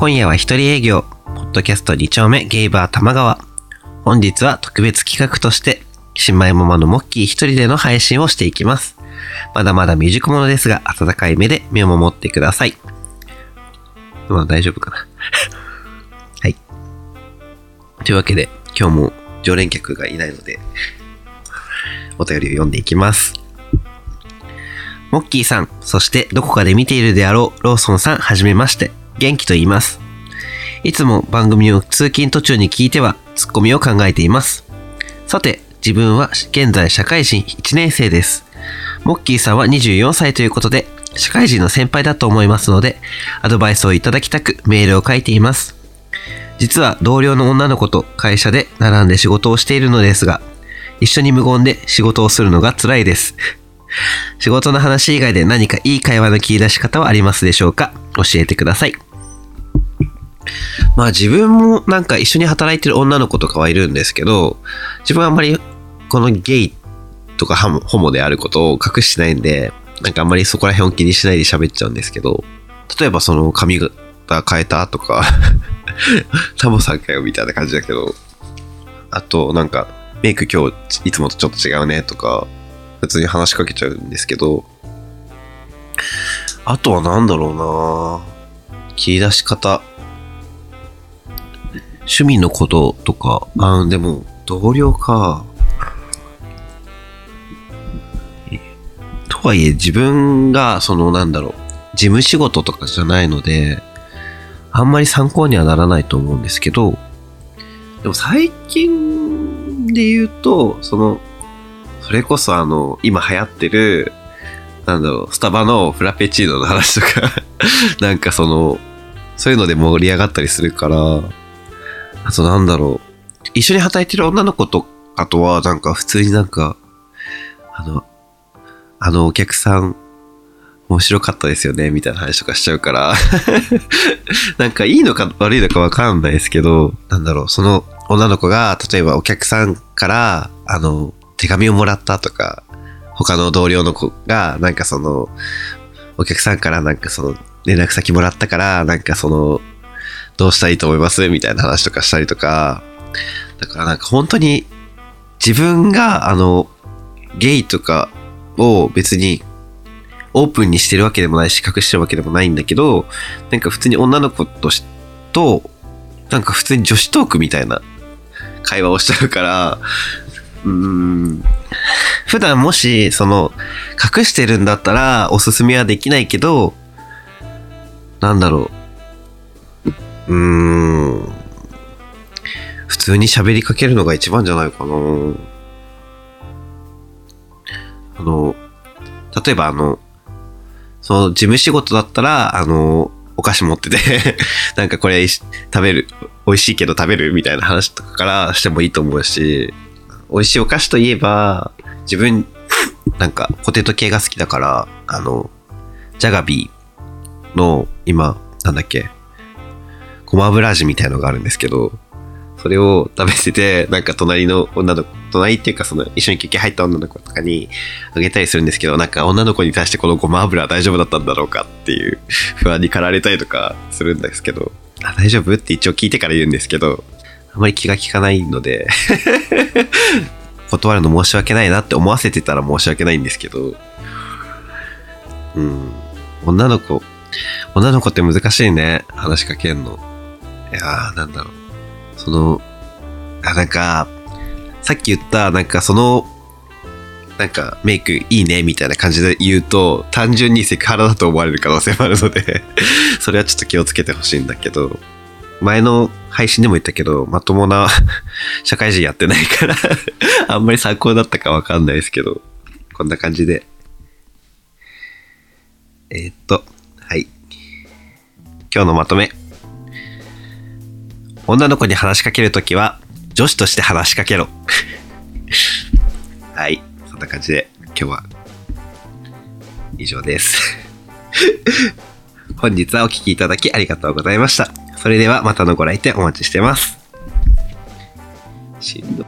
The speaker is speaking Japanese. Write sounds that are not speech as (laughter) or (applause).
今夜は一人営業、ポッドキャスト2丁目ゲイバー玉川。本日は特別企画として、新米ママのモッキー一人での配信をしていきます。まだまだ未熟者ですが、温かい目で見守ってください。まあ大丈夫かな。(laughs) はい。というわけで、今日も常連客がいないので、お便りを読んでいきます。モッキーさん、そしてどこかで見ているであろうローソンさん、はじめまして。元気と言います。いつも番組を通勤途中に聞いては、ツッコミを考えています。さて、自分は現在社会人1年生です。モッキーさんは24歳ということで、社会人の先輩だと思いますので、アドバイスをいただきたくメールを書いています。実は同僚の女の子と会社で並んで仕事をしているのですが、一緒に無言で仕事をするのが辛いです。仕事の話以外で何かいい会話の切り出し方はありますでしょうか？教えてください。まあ自分もなんか一緒に働いてる女の子とかはいるんですけど、自分はあんまりこのゲイとかハモホモであることを隠してないんで、なんかあんまりそこら辺を気にしないで喋っちゃうんですけど、例えばその髪型変えたとか、(laughs) タモさんかよみたいな感じだけど、あとなんかメイク今日いつもとちょっと違うねとか、普通に話しかけちゃうんですけど、あとはなんだろうな切り出し方。趣味のこととか、あでも、同僚か。えとはいえ、自分が、その、なんだろう、事務仕事とかじゃないので、あんまり参考にはならないと思うんですけど、でも最近で言うと、その、それこそあの、今流行ってる、なんだろう、スタバのフラペチーノの話とか、(laughs) なんかその、そういうので盛り上がったりするから、あとなんだろう、一緒に働いてる女の子と、あとはなんか普通になんか、あの、あのお客さん、面白かったですよね、みたいな話とかしちゃうから、(laughs) なんかいいのか悪いのかわかんないですけど、なんだろう、その女の子が、例えばお客さんから、あの、手紙をもらったとか、他の同僚の子が、なんかその、お客さんからなんかその、連絡先もらったから、なんかその、どうしたいいと思いますみたいな話とかしたりとか、だからなんか本当に、自分が、あの、ゲイとかを別に、オープンにしてるわけでもないし、隠してるわけでもないんだけど、なんか普通に女の子とし、と、なんか普通に女子トークみたいな会話をしちゃうから、うーん、普段もし、その、隠してるんだったら、おすすめはできないけど、なんだろう。うーん。普通に喋りかけるのが一番じゃないかな。あの、例えばあの、その事務仕事だったら、あの、お菓子持ってて、(laughs) なんかこれ食べる、美味しいけど食べるみたいな話とかからしてもいいと思うし、美味しいお菓子といえば、自分、なんかポテト系が好きだから、あの、ジャガビーの今、なんだっけ、ごま油味みたいのがあるんですけど、それを食べてて、なんか隣の女の子、隣っていうかその一緒に休憩入った女の子とかにあげたりするんですけど、なんか女の子に対してこのごま油は大丈夫だったんだろうかっていう不安に駆られたりとかするんですけど、あ大丈夫？って一応聞いてから言うんですけど、あまり気が利かないので、(laughs) 断るの申し訳ないなって思わせてたら申し訳ないんですけど、うん、女の子、女の子って難しいね、話しかけんの。いやー、なんだろう。その、あ、なんか、さっき言った、なんかその、なんかメイクいいねみたいな感じで言うと、単純にセクハラだと思われる可能性もあるので、(laughs) それはちょっと気をつけてほしいんだけど、前の配信でも言ったけど、まともな (laughs) 社会人やってないから、(laughs) あんまり参考だったかわかんないですけど、こんな感じで。えーっと、はい。今日のまとめ。女の子に話しかけるときは、女子として話しかけろ。(laughs) はい。そんな感じで、今日は、以上です。(laughs) 本日はお聴きいただきありがとうございました。それではまたのご来店お待ちしてます。しんど